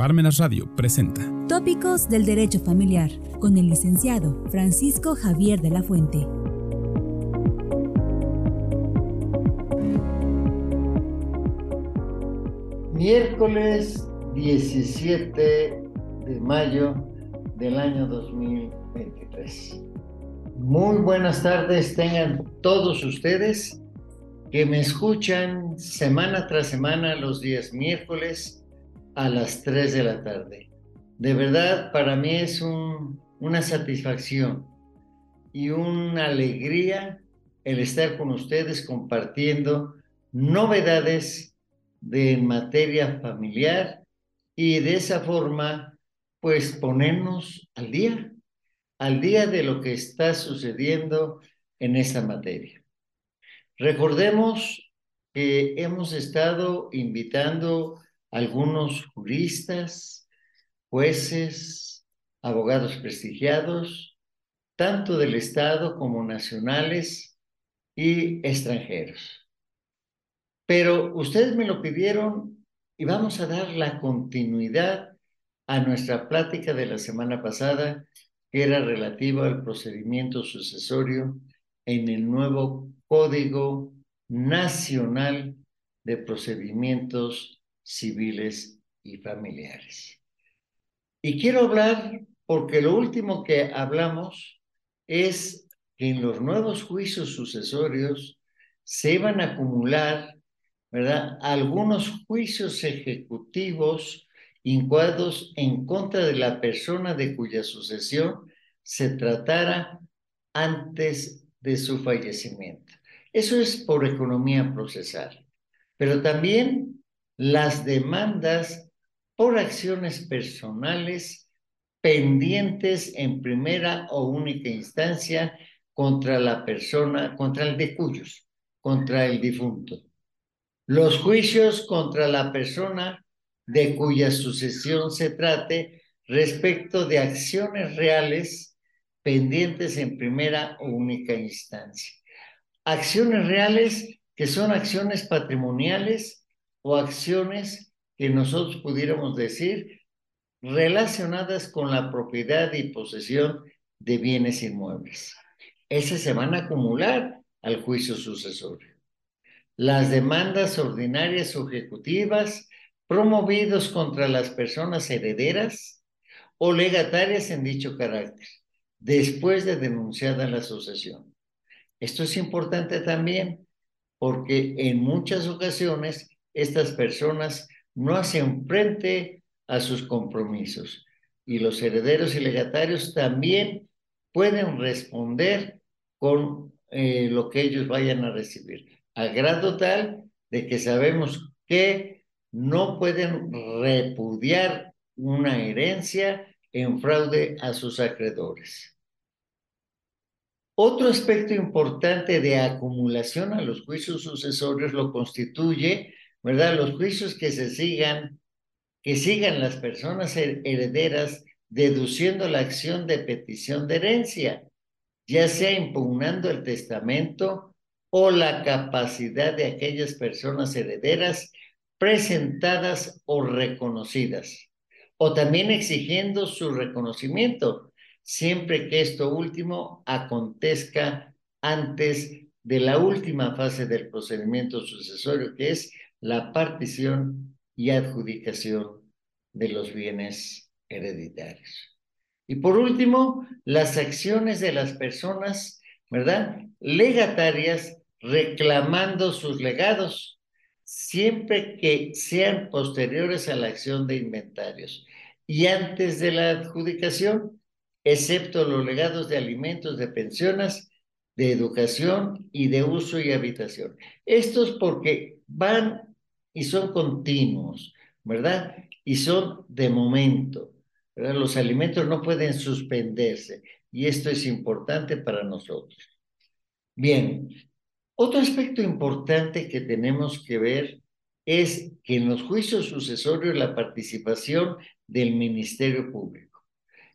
Parmenas Radio presenta Tópicos del Derecho Familiar con el licenciado Francisco Javier de la Fuente. Miércoles 17 de mayo del año 2023. Muy buenas tardes tengan todos ustedes que me escuchan semana tras semana los días miércoles a las 3 de la tarde. De verdad, para mí es una satisfacción y una alegría el estar con ustedes compartiendo novedades de materia familiar y de esa forma, pues ponernos al día, al día de lo que está sucediendo en esta materia. Recordemos que hemos estado invitando algunos juristas, jueces, abogados prestigiados, tanto del Estado como nacionales y extranjeros. Pero ustedes me lo pidieron y vamos a dar la continuidad a nuestra plática de la semana pasada, que era relativa al procedimiento sucesorio en el nuevo Código Nacional de Procedimientos civiles y familiares. Y quiero hablar porque lo último que hablamos es que en los nuevos juicios sucesorios se van a acumular, ¿verdad? Algunos juicios ejecutivos incuados en contra de la persona de cuya sucesión se tratara antes de su fallecimiento. Eso es por economía procesal. Pero también las demandas por acciones personales pendientes en primera o única instancia contra la persona, contra el de cuyos, contra el difunto. Los juicios contra la persona de cuya sucesión se trate respecto de acciones reales pendientes en primera o única instancia. Acciones reales que son acciones patrimoniales o acciones que nosotros pudiéramos decir relacionadas con la propiedad y posesión de bienes inmuebles. Esas se van a acumular al juicio sucesorio. Las demandas ordinarias o ejecutivas promovidos contra las personas herederas o legatarias en dicho carácter, después de denunciada la sucesión. Esto es importante también porque en muchas ocasiones estas personas no hacen frente a sus compromisos y los herederos y legatarios también pueden responder con eh, lo que ellos vayan a recibir, a grado tal de que sabemos que no pueden repudiar una herencia en fraude a sus acreedores. Otro aspecto importante de acumulación a los juicios sucesorios lo constituye ¿verdad? Los juicios que se sigan, que sigan las personas herederas deduciendo la acción de petición de herencia, ya sea impugnando el testamento o la capacidad de aquellas personas herederas presentadas o reconocidas, o también exigiendo su reconocimiento, siempre que esto último acontezca antes de la última fase del procedimiento sucesorio, que es la partición y adjudicación de los bienes hereditarios. Y por último, las acciones de las personas, ¿verdad? Legatarias reclamando sus legados, siempre que sean posteriores a la acción de inventarios y antes de la adjudicación, excepto los legados de alimentos, de pensiones, de educación y de uso y habitación. Estos porque van y son continuos, ¿verdad? Y son de momento, ¿verdad? Los alimentos no pueden suspenderse y esto es importante para nosotros. Bien, otro aspecto importante que tenemos que ver es que en los juicios sucesorios la participación del Ministerio Público.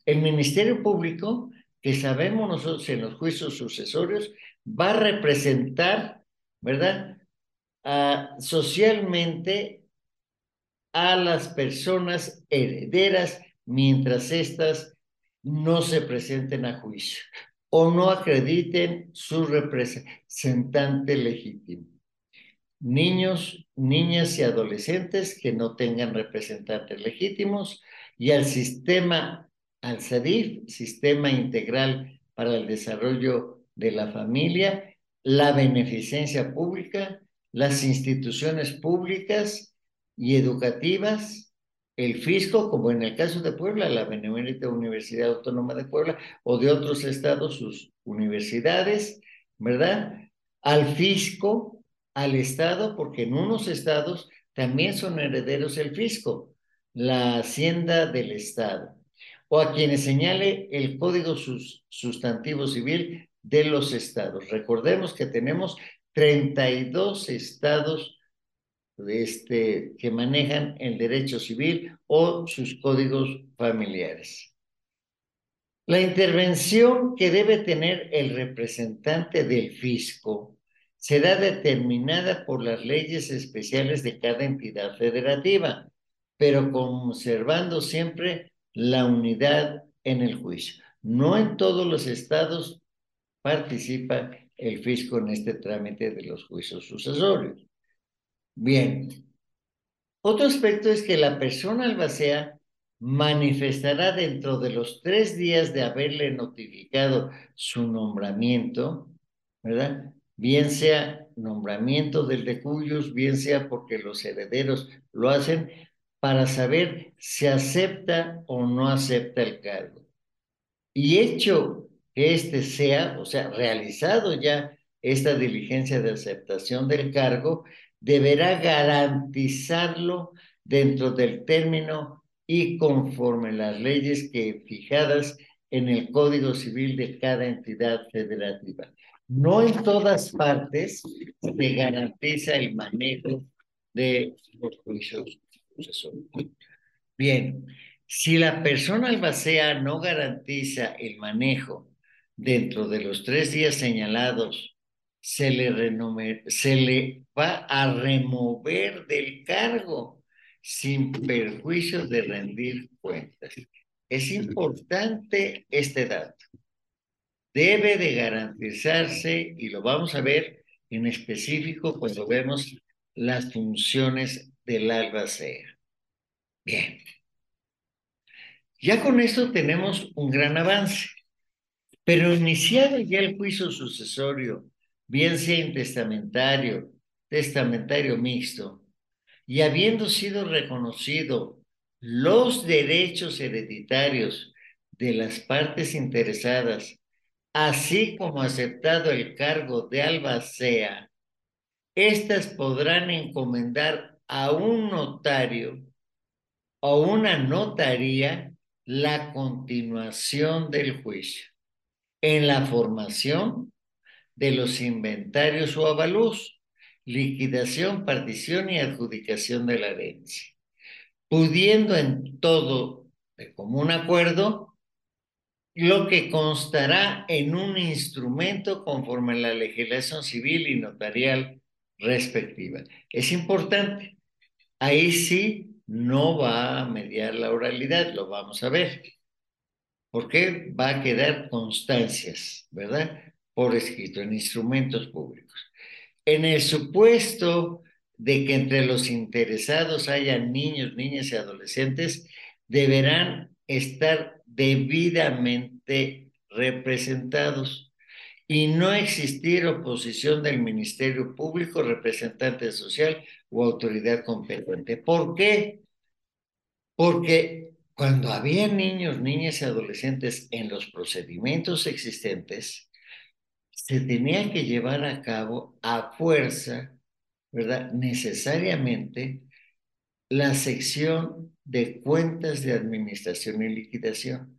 El Ministerio Público, que sabemos nosotros en los juicios sucesorios, va a representar, ¿verdad? Socialmente a las personas herederas mientras éstas no se presenten a juicio o no acrediten su representante legítimo. Niños, niñas y adolescentes que no tengan representantes legítimos y al sistema, al SADIF, Sistema Integral para el Desarrollo de la Familia, la beneficencia pública, las instituciones públicas y educativas, el fisco, como en el caso de Puebla, la Benemérita Universidad Autónoma de Puebla, o de otros estados, sus universidades, ¿verdad? Al fisco, al estado, porque en unos estados también son herederos el fisco, la hacienda del estado, o a quienes señale el Código Sustantivo Civil de los estados. Recordemos que tenemos 32 estados este, que manejan el derecho civil o sus códigos familiares. La intervención que debe tener el representante del fisco será determinada por las leyes especiales de cada entidad federativa, pero conservando siempre la unidad en el juicio. No en todos los estados participa el fisco en este trámite de los juicios sucesorios. Bien. Otro aspecto es que la persona albacea manifestará dentro de los tres días de haberle notificado su nombramiento, ¿verdad? Bien sea nombramiento del de cuyos, bien sea porque los herederos lo hacen, para saber si acepta o no acepta el cargo. Y hecho que éste sea, o sea, realizado ya esta diligencia de aceptación del cargo, deberá garantizarlo dentro del término y conforme las leyes que fijadas en el Código Civil de cada entidad federativa. No en todas partes se garantiza el manejo de los juicios Bien, si la persona albacea no garantiza el manejo dentro de los tres días señalados, se le, va a remover del cargo sin perjuicio de rendir cuentas. Es importante este dato. Debe de garantizarse, y lo vamos a ver en específico cuando vemos las funciones del albacea. Bien. Ya con esto tenemos un gran avance. Pero iniciado ya el juicio sucesorio, bien sea intestamentario, testamentario mixto, y habiendo sido reconocido los derechos hereditarios de las partes interesadas, así como aceptado el cargo de albacea, éstas podrán encomendar a un notario o una notaría la continuación del juicio en la formación de los inventarios o avalúos, liquidación, partición y adjudicación de la herencia, pudiendo en todo de común acuerdo lo que constará en un instrumento conforme a la legislación civil y notarial respectiva. Es importante. Ahí sí no va a mediar la oralidad, lo vamos a ver porque va a quedar constancias, ¿verdad? Por escrito, en instrumentos públicos. En el supuesto de que entre los interesados haya niños, niñas y adolescentes, deberán estar debidamente representados y no existir oposición del Ministerio Público, representante social o autoridad competente. ¿Por qué? Porque cuando había niños, niñas y adolescentes en los procedimientos existentes, se tenía que llevar a cabo a fuerza, ¿verdad? Necesariamente la sección de cuentas de administración y liquidación,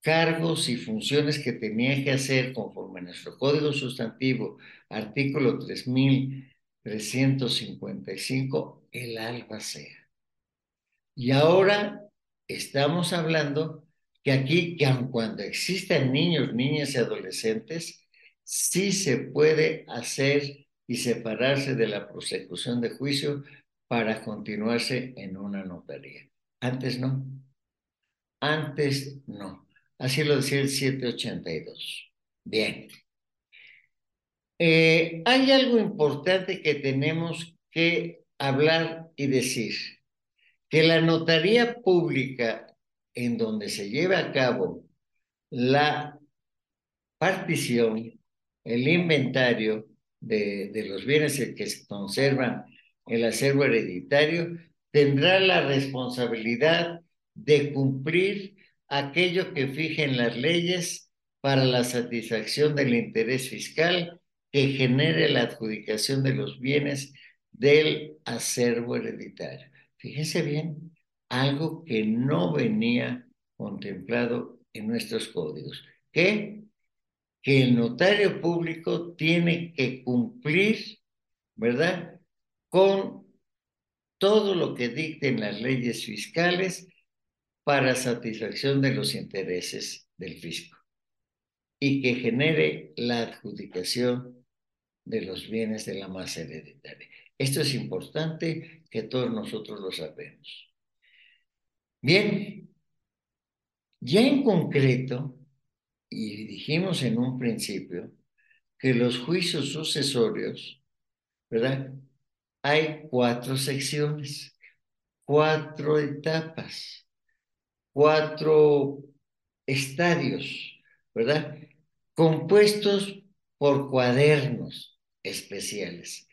cargos y funciones que tenía que hacer conforme a nuestro Código Sustantivo, artículo 3355, el albacea. Y ahora estamos hablando que aquí, que aun cuando existan niños, niñas y adolescentes, sí se puede hacer y separarse de la prosecución de juicio para continuarse en una notaría. Antes no. Antes no. Así lo decía el 782. Bien. Eh, hay algo importante que tenemos que hablar y decir, que la notaría pública en donde se lleva a cabo la partición, el inventario de, de los bienes que se conservan el acervo hereditario, tendrá la responsabilidad de cumplir aquello que fijen las leyes para la satisfacción del interés fiscal que genere la adjudicación de los bienes del acervo hereditario. Fíjense bien, algo que no venía contemplado en nuestros códigos. ¿Qué? Que el notario público tiene que cumplir, ¿verdad? Con todo lo que dicten las leyes fiscales para satisfacción de los intereses del fisco y que genere la adjudicación de los bienes de la masa hereditaria. Esto es importante que todos nosotros lo sabemos. Bien, ya en concreto, y dijimos en un principio, que los juicios sucesorios, ¿verdad? Hay cuatro secciones, cuatro etapas, cuatro estadios, ¿verdad? Compuestos por cuadernos especiales.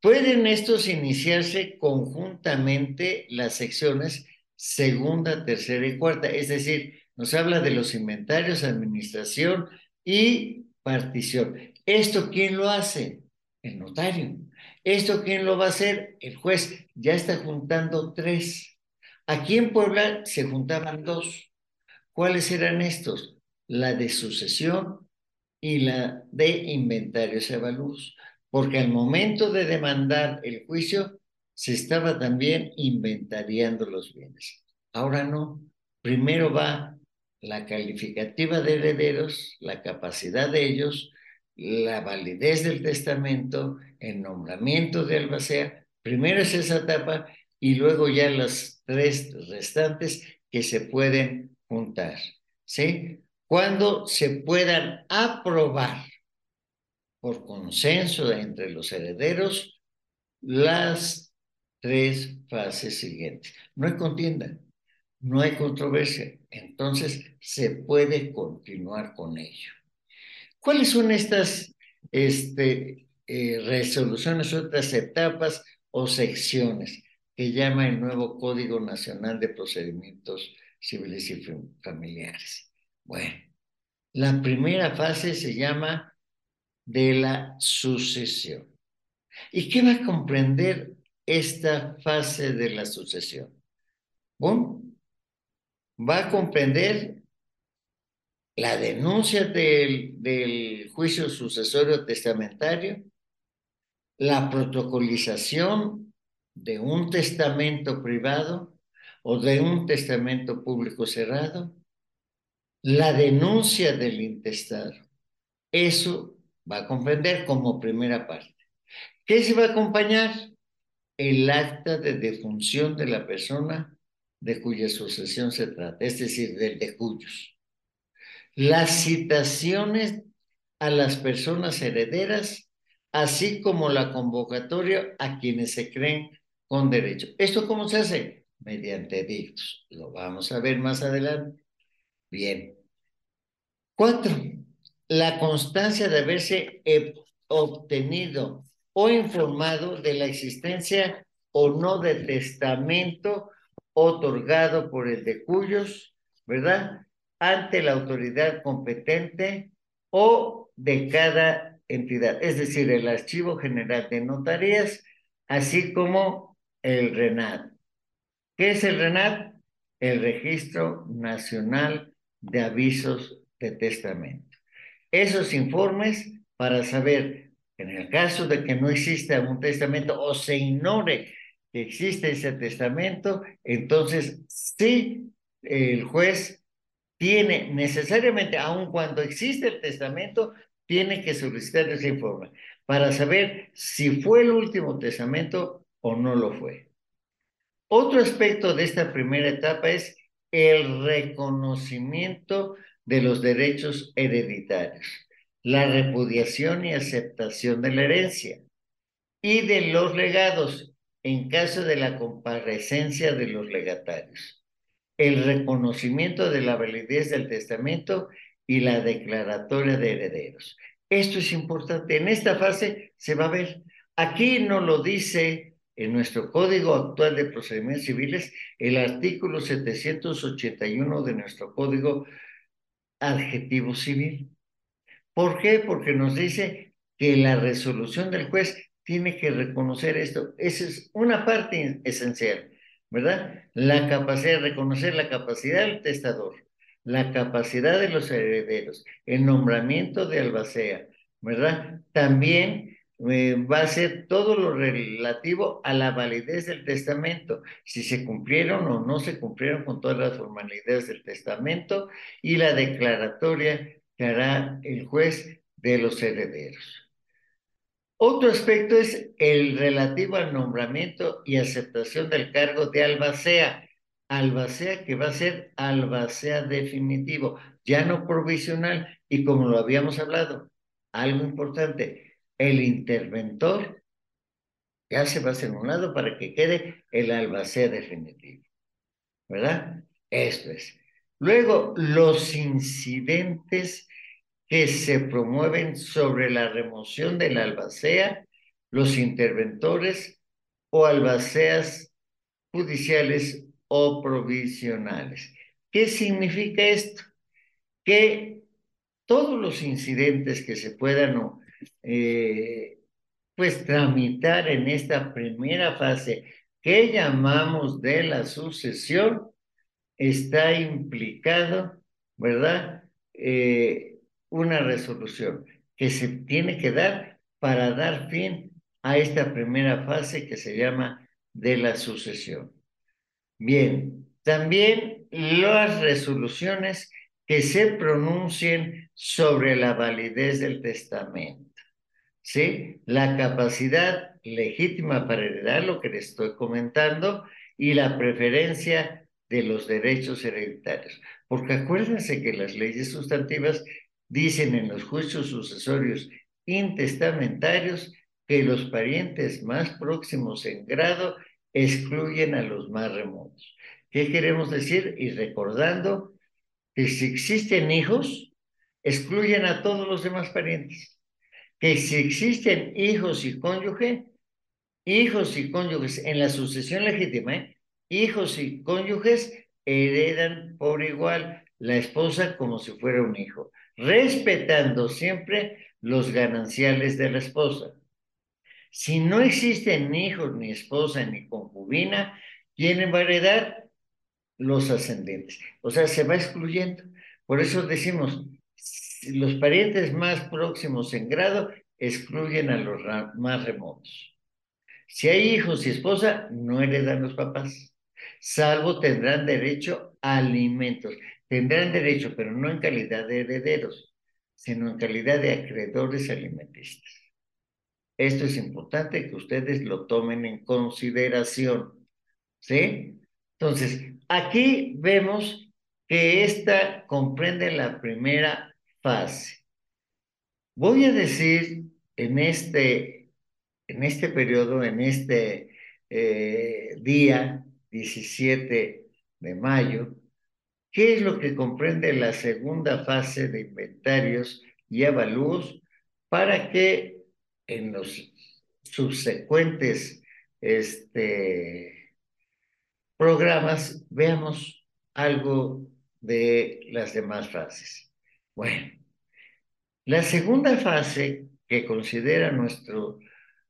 Pueden estos iniciarse conjuntamente las secciones segunda, tercera y cuarta, es decir, nos habla de los inventarios, administración y partición. ¿Esto quién lo hace? El notario. ¿Esto quién lo va a hacer? El juez. Ya está juntando tres. Aquí en Puebla se juntaban dos. ¿Cuáles eran estos? La de sucesión y la de inventarios y avalúos porque al momento de demandar el juicio se estaba también inventariando los bienes. Ahora no, primero va la calificativa de herederos, la capacidad de ellos, la validez del testamento, el nombramiento de albacea. Primero es esa etapa y luego ya las tres restantes que se pueden juntar. ¿Sí? Cuando se puedan aprobar por consenso entre los herederos las tres fases siguientes. No hay contienda, no hay controversia, entonces se puede continuar con ello. ¿Cuáles son estas este, eh, resoluciones, otras etapas o secciones que llama el nuevo Código Nacional de Procedimientos Civiles y Familiares? Bueno, la primera fase se llama de la sucesión. ¿Y qué va a comprender esta fase de la sucesión? Bueno, va a comprender la denuncia del, del juicio sucesorio testamentario, la protocolización de un testamento privado o de un testamento público cerrado, la denuncia del intestado. Eso va a comprender como primera parte. ¿Qué se va a acompañar? El acta de defunción de la persona de cuya sucesión se trata, es decir, del de cuyos. Las citaciones a las personas herederas, así como la convocatoria a quienes se creen con derecho. ¿Esto cómo se hace? Mediante dictos. Lo vamos a ver más adelante. Bien. Cuatro, la constancia de haberse eh, obtenido o informado de la existencia o no de testamento otorgado por el de cuyos, ¿verdad? Ante la autoridad competente o de cada entidad, es decir, el Archivo General de Notarías, así como el RENAT. ¿Qué es el RENAT? El Registro Nacional de Avisos de Testamento esos informes para saber, en el caso de que no exista un testamento o se ignore que existe ese testamento, entonces sí, el juez tiene necesariamente, aun cuando existe el testamento, tiene que solicitar ese informe para saber si fue el último testamento o no lo fue. Otro aspecto de esta primera etapa es el reconocimiento de los derechos hereditarios, la repudiación y aceptación de la herencia y de los legados en caso de la comparecencia de los legatarios, el reconocimiento de la validez del testamento y la declaratoria de herederos. Esto es importante. En esta fase se va a ver. Aquí no lo dice en nuestro Código Actual de Procedimientos Civiles, el artículo 781 de nuestro Código Adjetivo Civil. ¿Por qué? Porque nos dice que la resolución del juez tiene que reconocer esto. Esa es una parte esencial, ¿verdad? La capacidad de reconocer la capacidad del testador, la capacidad de los herederos, el nombramiento de albacea, ¿verdad? También eh, va a ser todo lo relativo a la validez del testamento, si se cumplieron o no se cumplieron con todas las formalidades del testamento y la declaratoria que hará el juez de los herederos. Otro aspecto es el relativo al nombramiento y aceptación del cargo de albacea. Albacea que va a ser albacea definitivo, ya no provisional. Y como lo habíamos hablado, algo importante, el interventor ya se va a hacer un lado para que quede el albacea definitivo. ¿Verdad? Esto es. Luego, los incidentes que se promueven sobre la remoción de la albacea, los interventores o albaceas judiciales o provisionales. ¿Qué significa esto? Que todos los incidentes que se puedan eh, pues tramitar en esta primera fase que llamamos de la sucesión, está implicado, ¿verdad? Eh, una resolución que se tiene que dar para dar fin a esta primera fase que se llama de la sucesión. Bien, también las resoluciones que se pronuncien sobre la validez del testamento. ¿Sí? La capacidad legítima para heredar, lo que les estoy comentando, y la preferencia de los derechos hereditarios. Porque acuérdense que las leyes sustantivas dicen en los juicios sucesorios intestamentarios que los parientes más próximos en grado excluyen a los más remotos. ¿Qué queremos decir? Y recordando que si existen hijos, excluyen a todos los demás parientes que si existen hijos y cónyuge, hijos y cónyuges en la sucesión legítima, ¿eh? hijos y cónyuges heredan por igual la esposa como si fuera un hijo, respetando siempre los gananciales de la esposa. Si no existen hijos, ni esposa, ni concubina, ¿quién va a heredar? Los ascendentes. O sea, se va excluyendo. Por eso decimos, los parientes más próximos en grado excluyen a los más remotos. Si hay hijos y esposa, no heredan los papás, salvo tendrán derecho a alimentos. Tendrán derecho, pero no en calidad de herederos, sino en calidad de acreedores alimentistas. Esto es importante que ustedes lo tomen en consideración. ¿Sí? Entonces, aquí vemos que esta comprende la primera fase. Voy a decir en este, en este periodo, en este eh, día 17 de mayo, qué es lo que comprende la segunda fase de inventarios y avalúos para que en los subsecuentes este, programas veamos algo de las demás fases. Bueno, la segunda fase que considera nuestro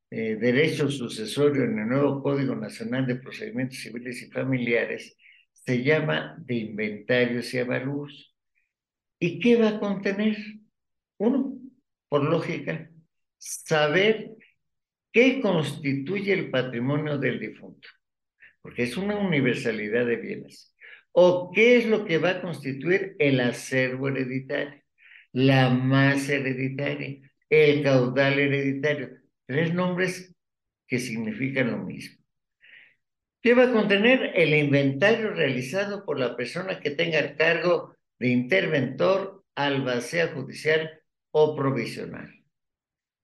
eh, derecho sucesorio en el nuevo Código Nacional de Procedimientos Civiles y Familiares se llama de inventarios y avalúos. ¿Y qué va a contener? Uno, por lógica, saber qué constituye el patrimonio del difunto, porque es una universalidad de bienes o qué es lo que va a constituir el acervo hereditario, la masa hereditaria, el caudal hereditario. Tres nombres que significan lo mismo. ¿Qué va a contener? El inventario realizado por la persona que tenga el cargo de interventor, albacea judicial o provisional.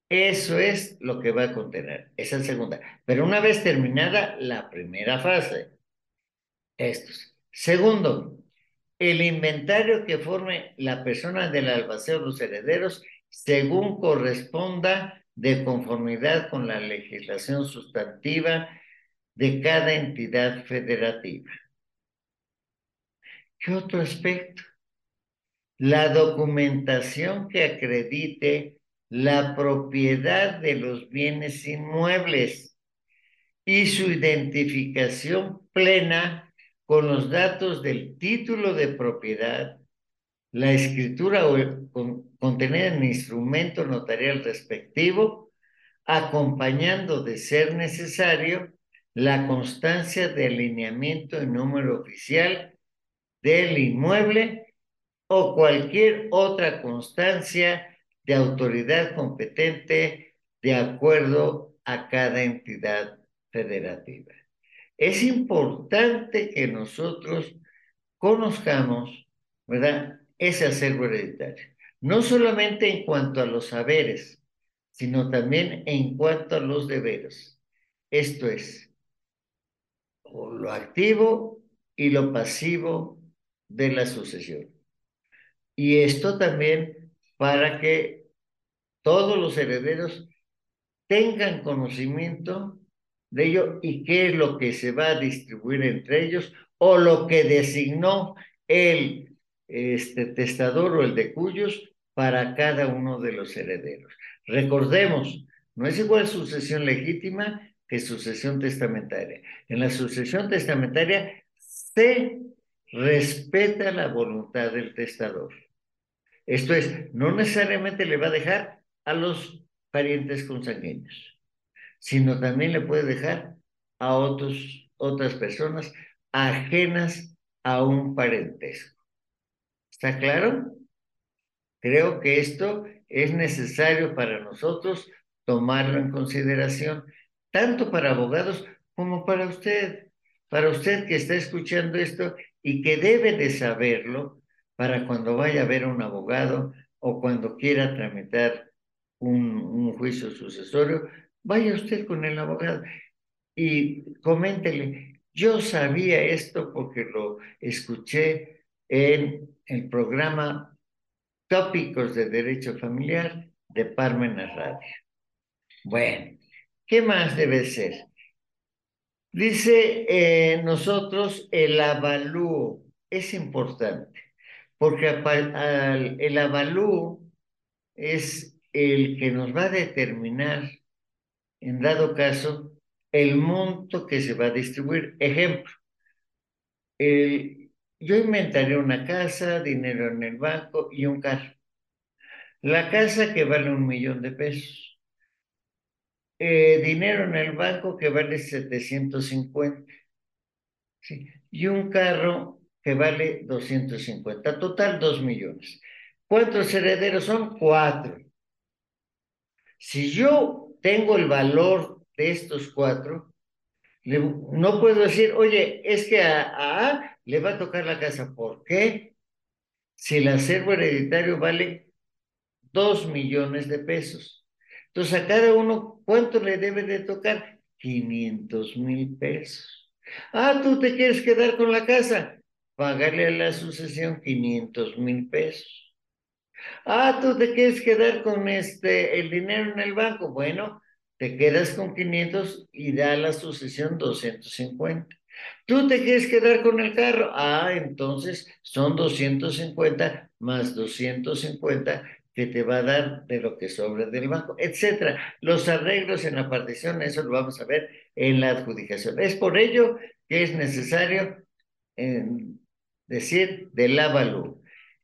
Eso es lo que va a contener, esa segunda. Pero una vez terminada la primera fase, estos. Segundo, el inventario que forme la persona del albaceo o los herederos según corresponda de conformidad con la legislación sustantiva de cada entidad federativa. ¿Qué otro aspecto? La documentación que acredite la propiedad de los bienes inmuebles y su identificación plena con los datos del título de propiedad, la escritura contenida en el instrumento notarial respectivo, acompañando de ser necesario la constancia de alineamiento en número oficial del inmueble o cualquier otra constancia de autoridad competente de acuerdo a cada entidad federativa. Es importante que nosotros conozcamos, ¿verdad?, ese acervo hereditario. No solamente en cuanto a los saberes, sino también en cuanto a los deberes. Esto es, lo activo y lo pasivo de la sucesión. Y esto también para que todos los herederos tengan conocimiento de ello y qué es lo que se va a distribuir entre ellos o lo que designó el este, testador o el de cuyos para cada uno de los herederos. Recordemos, no es igual sucesión legítima que sucesión testamentaria. En la sucesión testamentaria se respeta la voluntad del testador. Esto es, no necesariamente le va a dejar a los parientes consanguíneos, sino también le puede dejar a otros, otras personas ajenas a un parentesco. ¿Está claro? Creo que esto es necesario para nosotros tomarlo en consideración, tanto para abogados como para usted, para usted que está escuchando esto y que debe de saberlo para cuando vaya a ver a un abogado o cuando quiera tramitar un, un juicio sucesorio, vaya usted con el abogado y coméntele, yo sabía esto porque lo escuché en el programa Tópicos de Derecho Familiar de Parmenas Radio. Bueno, ¿qué más debe ser? Dice eh, nosotros el avalúo, es importante porque el avalú es el que nos va a determinar, en dado caso, el monto que se va a distribuir. Ejemplo, yo inventaré una casa, dinero en el banco y un carro. La casa que vale un millón de pesos. Eh, dinero en el banco que vale 750. ¿sí? Y un carro que vale 250. Total, 2 millones. ¿Cuántos herederos son? Cuatro. Si yo tengo el valor de estos cuatro, no puedo decir, oye, es que a, A le va a tocar la casa. ¿Por qué? Si el acervo hereditario vale 2 millones de pesos. Entonces, a cada uno, ¿cuánto le debe de tocar? 500 mil pesos. Ah, tú te quieres quedar con la casa pagarle a la sucesión 500 mil pesos. Ah, tú te quieres quedar con este, el dinero en el banco. Bueno, te quedas con 500 y da la sucesión 250. Tú te quieres quedar con el carro. Ah, entonces son 250 más 250 que te va a dar de lo que sobra del banco, etcétera. Los arreglos en la partición, eso lo vamos a ver en la adjudicación. Es por ello que es necesario en decir, del avalú.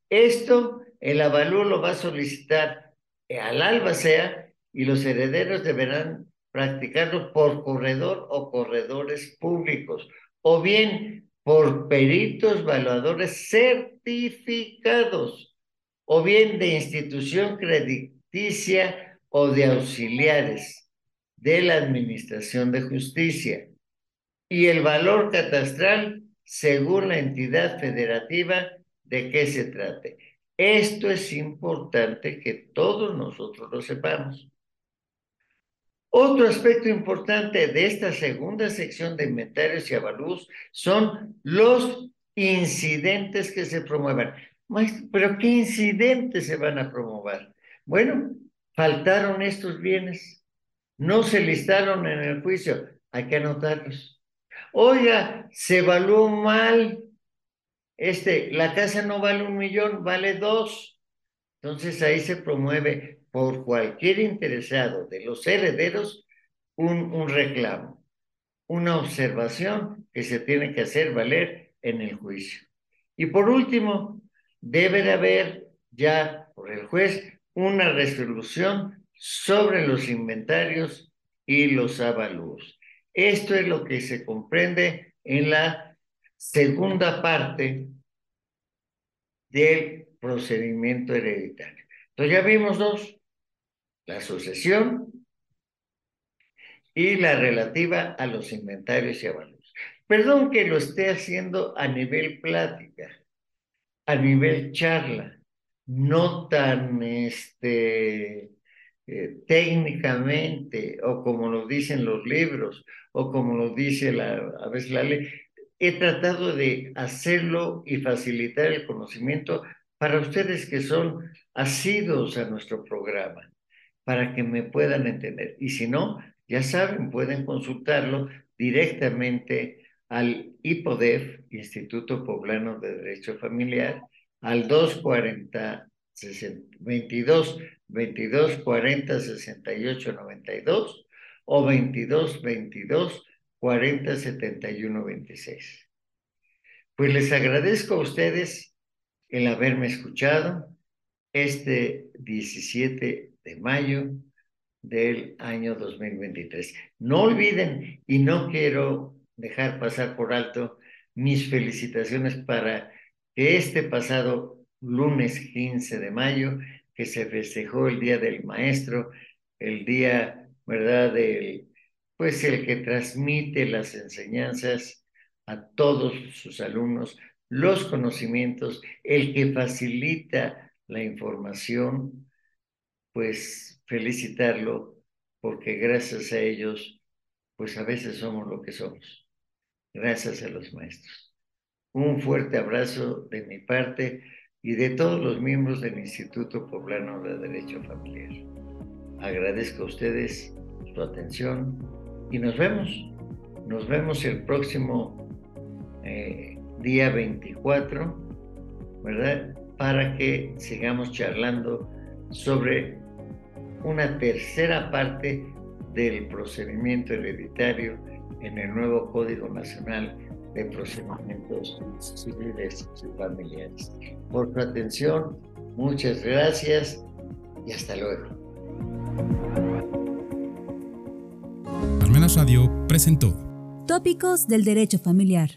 Esto, el avalú lo va a solicitar al albacea y los herederos deberán practicarlo por corredor o corredores públicos, o bien por peritos valuadores certificados, o bien de institución crediticia o de auxiliares de la Administración de Justicia. y el valor catastral según la entidad federativa de qué se trate. Esto es importante que todos nosotros lo sepamos. Otro aspecto importante de esta segunda sección de inventarios y avalúos son los incidentes que se promuevan. Pero ¿qué incidentes se van a promover? Bueno, faltaron estos bienes, no se listaron en el juicio, hay que anotarlos. Oiga, se evaluó mal, este, la casa no vale un millón, vale dos. Entonces ahí se promueve por cualquier interesado de los herederos un, un reclamo, una observación que se tiene que hacer valer en el juicio. Y por último, debe de haber ya por el juez una resolución sobre los inventarios y los avalúos. Esto es lo que se comprende en la segunda parte del procedimiento hereditario. Entonces ya vimos dos, la sucesión y la relativa a los inventarios y avalúos. Perdón que lo esté haciendo a nivel plática, a nivel charla, no tan este, eh, técnicamente o como lo dicen los libros o como lo dice a veces la ley. He tratado de hacerlo y facilitar el conocimiento para ustedes que son asidos a nuestro programa, para que me puedan entender. Y si no, ya saben, pueden consultarlo directamente al IPODEF, Instituto Poblano de Derecho Familiar, al 240 22 22 40 68 92 o 22 22 40 71 26. Pues les agradezco a ustedes el haberme escuchado este 17 de mayo del año 2023. No olviden, y no quiero dejar pasar por alto mis felicitaciones para que este pasado lunes 15 de mayo, que se festejó el Día del Maestro, el día, ¿verdad?, del, pues el que transmite las enseñanzas a todos sus alumnos, los conocimientos, el que facilita la información, pues felicitarlo, porque gracias a ellos, pues a veces somos lo que somos. Gracias a los maestros. Un fuerte abrazo de mi parte y de todos los miembros del Instituto Poblano de Derecho Familiar. Agradezco a ustedes su atención y nos vemos. Nos vemos el próximo eh, día 24, ¿verdad? Para que sigamos charlando sobre una tercera parte del procedimiento hereditario en el nuevo Código Nacional de procedimientos civiles y familiares. Por su atención, muchas gracias y hasta luego. Radio presentó. Tópicos del Derecho Familiar